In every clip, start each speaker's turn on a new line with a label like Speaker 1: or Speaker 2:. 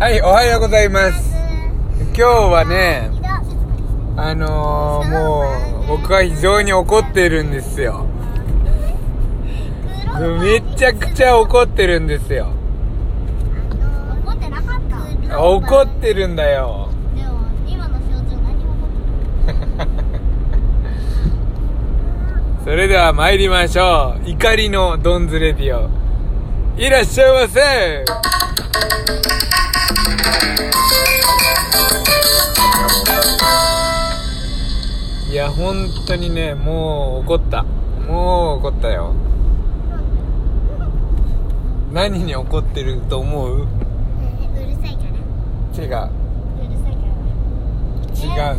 Speaker 1: はい、おはようございます。今日はね、あのー、もう、僕は非常に怒ってるんですよ。めちゃくちゃ怒ってるんですよ。
Speaker 2: 怒って
Speaker 1: るんだよ。それでは参りましょう。怒りのドンズレディオ。いらっしゃいませいや、本当にね、もう怒った。もう怒ったよ。何に怒ってると思う？
Speaker 2: うるさいから
Speaker 1: 違う。
Speaker 2: うるさいから
Speaker 1: 違う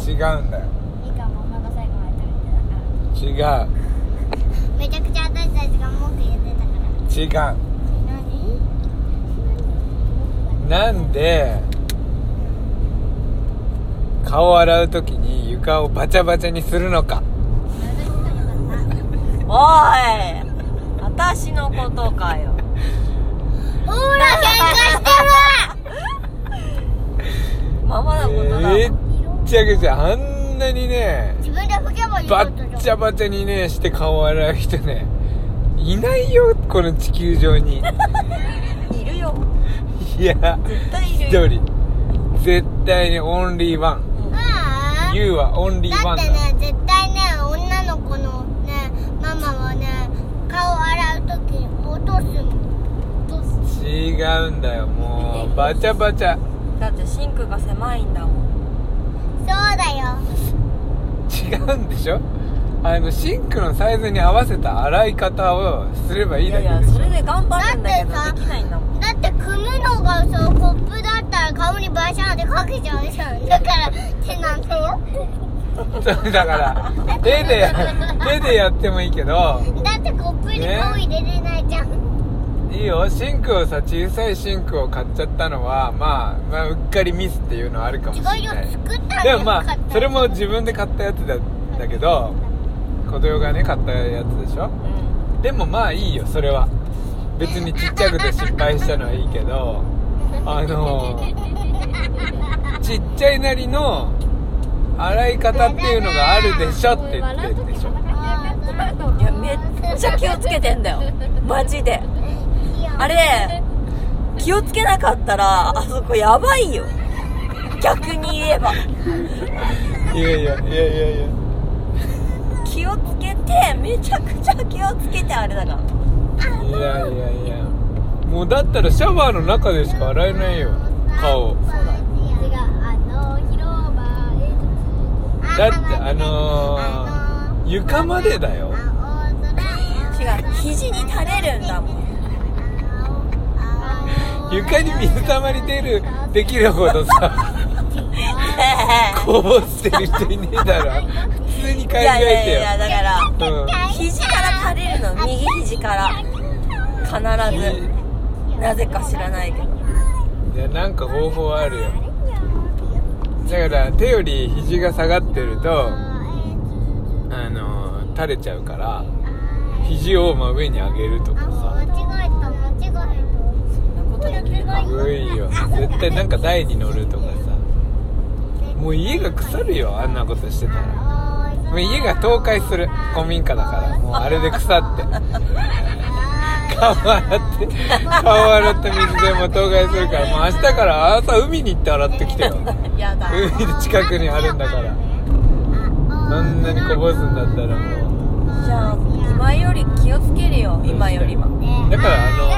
Speaker 1: 違うんだよ。
Speaker 2: いいかママが最後まで食べてたか
Speaker 1: 違う。
Speaker 2: らめちゃくちゃ私たちが文句言ってたから
Speaker 1: 違う。
Speaker 2: 何
Speaker 1: なんで顔洗う時に床をバチャバチャにするのか。
Speaker 3: おい私のことかよ。
Speaker 2: ほら喧嘩して
Speaker 3: ママのことだ
Speaker 1: めっちゃくちゃあんなにね
Speaker 2: る自分で拭けばいい
Speaker 1: バッチャバチャにねして顔洗う人ねいないよこの地球上に
Speaker 3: い
Speaker 1: や
Speaker 3: 絶対い
Speaker 1: 一
Speaker 3: るよ
Speaker 1: 人絶対にオンリーワン。
Speaker 2: ああ
Speaker 1: You はオンリーワンだ。
Speaker 2: だってね絶対ね女の子のねママはね顔洗う時に落とすもん。落とす
Speaker 1: 違うんだよもう。バチャバチャ。
Speaker 3: だってシンクが狭いんだもん。
Speaker 2: そうだよ。
Speaker 1: 違うんでしょ？あのシンクのサイズに合わせた洗い方をすればいい
Speaker 3: いやい
Speaker 1: だけでしょ。
Speaker 3: やそれで頑張るんだけど
Speaker 2: だってさ
Speaker 3: できないんだもん
Speaker 2: だって組むのがさコップだったら顔にバシャンってかけちゃうじゃん。だから手なんだよ。
Speaker 1: だから手で手でやってもいいけど。
Speaker 2: だってコップに顔入れれないじゃん、
Speaker 1: いいよ。シンクをさ小さいシンクを買っちゃったのはまあ、まあ、うっかりミスっていうのはあるかもしれ
Speaker 2: 違うよ
Speaker 1: ないでもまあそれも自分で買ったやつだだけど子供がね買ったやつでしょ？
Speaker 3: う
Speaker 1: でもまあいいよそれは。別にちっちゃくて失敗したのはいいけどあのちっちゃいなりの洗い方っていうのがあるでしょって言ってるでしょ。
Speaker 3: んいやめっちゃ気をつけてんだよ。マジで。あれ気をつけなかったらあそこやばいよ。逆に言えば。
Speaker 1: いやいやいやいやいや
Speaker 3: 気をつけてめちゃくちゃ気をつけてあれだから。
Speaker 1: いやいやいや。もうだったらシャワーの中でしか洗えないよ。顔。だってあのー、床までだよ。
Speaker 3: 違う肘に垂れるんだもん。
Speaker 1: 床に水たまり出るできるほどさこぼしてる人いねえだろ。普通に考
Speaker 3: いやいやい
Speaker 1: え
Speaker 3: やだから
Speaker 1: てよ
Speaker 3: 肘から垂れるの右肘から。必ずなぜか知らないけど。
Speaker 1: うんいやなんか方法あるよ。だから手より肘が下がってるとあのー垂れちゃうから肘を真上に上げるとかさ。
Speaker 2: 間違えた間違え
Speaker 3: そんなことできるか。
Speaker 1: すごいよ。絶対なんか台に乗るとかさもう家が腐るよあんなことしてたら。もう家が倒壊する古民家だから。もうあれで腐って。顔洗って顔洗った水でも倒壊するから。もう明日から朝海に行って洗ってきてよ。海の近くにあるんだから。そんなにこぼすんだったらも
Speaker 3: じゃあ今より気をつけるよ今よりは。
Speaker 1: うだからあの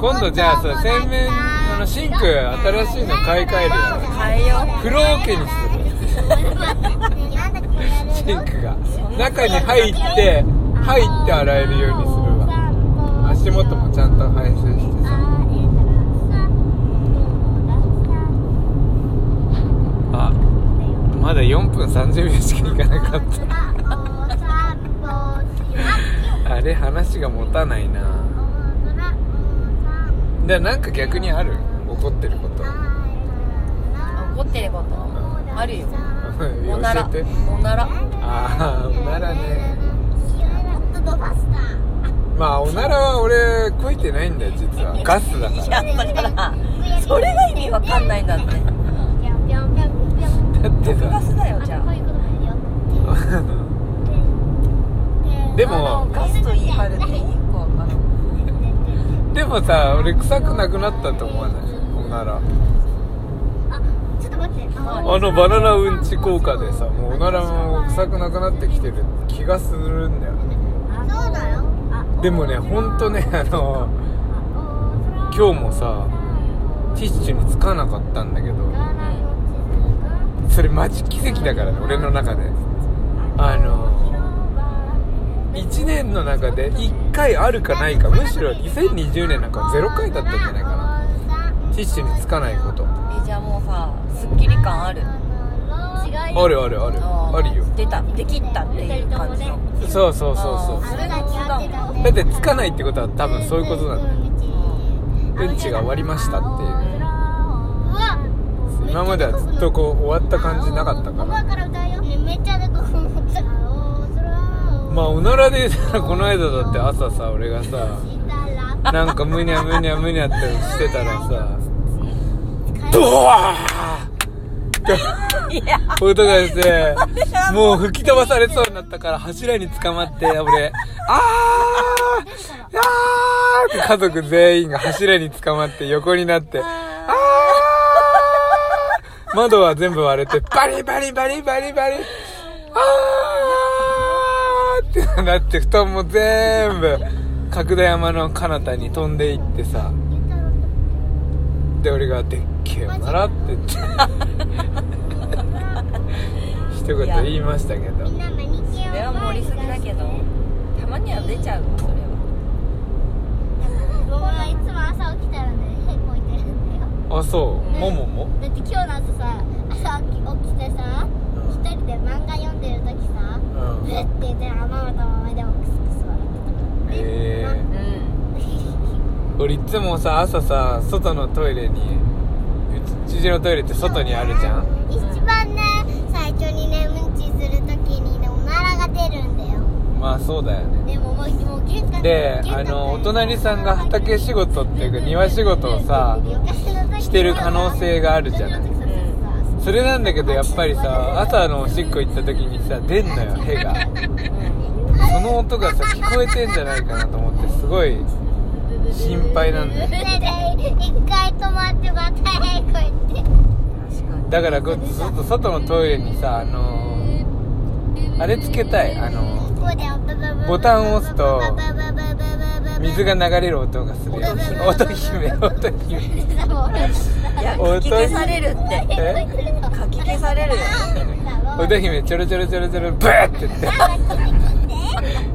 Speaker 1: 今度じゃあさ洗面あのシンク新しいの買い替えるよ。
Speaker 3: 変えよ
Speaker 1: 黒桶にするシンクが。中に入って入って洗えるようにするわ。足元もちゃんと排水してさ。あまだ4分30秒しかいかなかった。あれ話が持たないな。でなんか逆にある？怒ってること。
Speaker 3: 怒ってること？あるよ。お
Speaker 1: 教
Speaker 3: なら。
Speaker 1: えて。
Speaker 3: おなら。
Speaker 1: ああおならね。
Speaker 2: ホットドバスター
Speaker 1: まあおならは俺こいてないんだよ実は。ガスだか
Speaker 3: いや
Speaker 1: ら
Speaker 3: だからそれが意味わかんないんだって。
Speaker 1: だって
Speaker 3: 毒ガ
Speaker 1: さ
Speaker 3: スだよじゃあ。
Speaker 1: でも
Speaker 3: ガスと言い張るって一個わかる
Speaker 1: でもさ俺臭くなくなったと思わない？おなら
Speaker 2: あ
Speaker 1: あのバナナうんち効果でさもうおならも臭くなくなってきてる気がするんだよ。ね
Speaker 2: そうだよ。
Speaker 1: でもねほんとねあの今日もさティッシュにつかなかったんだけど。それマジ奇跡だからね俺の中で。あの1年の中で1回あるかないかむしろ2020年なんか0回だったんじゃないかなティッシュにつかないこと。
Speaker 3: えじゃあもうさすっきり感ある？
Speaker 1: あるあるある。あるよ。
Speaker 3: 出た。できったっていう感じの。
Speaker 1: そうそうそうそう
Speaker 3: それが普通だ
Speaker 1: ってつかないってことは多分そういうことなんだよ。うん。ちが終わりましたっていう。今まではずっとこう終わった感じなかったから。
Speaker 2: から歌うよ。ねめっちゃでこ思った。
Speaker 1: まあおならこの間だって朝さ俺がさなんかむにゃむにゃむにゃってしてたらさ。ブワー
Speaker 3: いや
Speaker 1: 音がしてもう吹き飛ばされそうになったから柱に捕まって俺あーあーって家族全員が柱に捕まって横になってあー。窓は全部割れてバリバリバリバリバリあーってなって布団も全部角田山の彼方に飛んでいってさで俺が「でっけえおなら」って言って。一言言いましたけど。
Speaker 3: それは盛りすぎだけどたまには出ちゃうそれは。
Speaker 2: いつも朝起きたらねへこいてるんだよ。
Speaker 1: あそう。ももも？
Speaker 2: だって今日の朝さ朝起き起きてさ一人で漫画読んでる時さ
Speaker 1: うん。
Speaker 2: ブッて言ってママとママでもクス
Speaker 1: え俺いつもさ朝さ外のトイレにうちのトイレって外にあるじゃん。
Speaker 2: 一番ね最初にねうんちする時にねおならが出るんだよ。
Speaker 1: まあそうだよね。
Speaker 2: でももうもう玄関
Speaker 1: であのお隣さんが畑仕事っていうか庭仕事をさしてる可能性があるじゃない。それなんだけどやっぱりさ朝のおしっこ行った時にさ出んのよ屁が その音がさ聞こえてんじゃないかなと思ってすごい心配なんだよ
Speaker 2: 一回止まってまたへこいて
Speaker 3: 確かに
Speaker 1: だからずっと外のトイレにさあのーあれつけたい。あのーボタンを押すと水が流れる音がするよ音姫音姫
Speaker 3: いや
Speaker 1: 音
Speaker 3: 書き消されるって
Speaker 1: え
Speaker 3: 書き消されるよ
Speaker 1: 音姫ちょろちょろちょろちょろブーって言って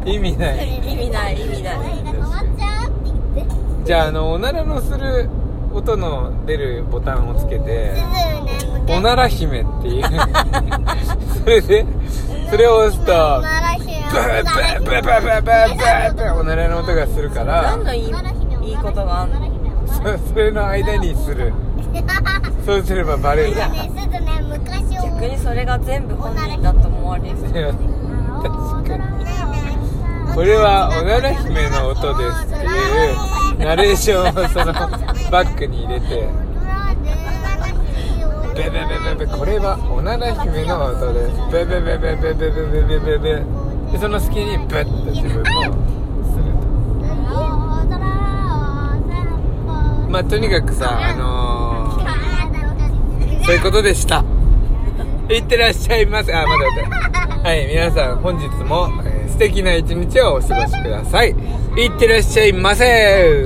Speaker 1: 意味ない。
Speaker 3: 意味ない意味ない。
Speaker 1: じゃああのおならのする音の出るボタンをつけて「おなら姫」っていう。それでそれを押すとブーブーブーブーブーブーっておならの音がするから
Speaker 3: 何のいいいいことがあんの
Speaker 1: それの間にするそうすればバレる
Speaker 3: 逆にそれが全部本人だと思われる
Speaker 1: 確かにこれはおなら姫の音です。っていうナレーションをそのバックに入れて。ベベベベベこれはおなら姫の音です。ベベベベベベベベベベベ。でその隙にブッと自分もすると。まあとにかくさあのー、そういうことでした。いってらっしゃいませ。あまだ待って。はい皆さん本日も、敵な一日をお過ごしください。いってらっしゃいませ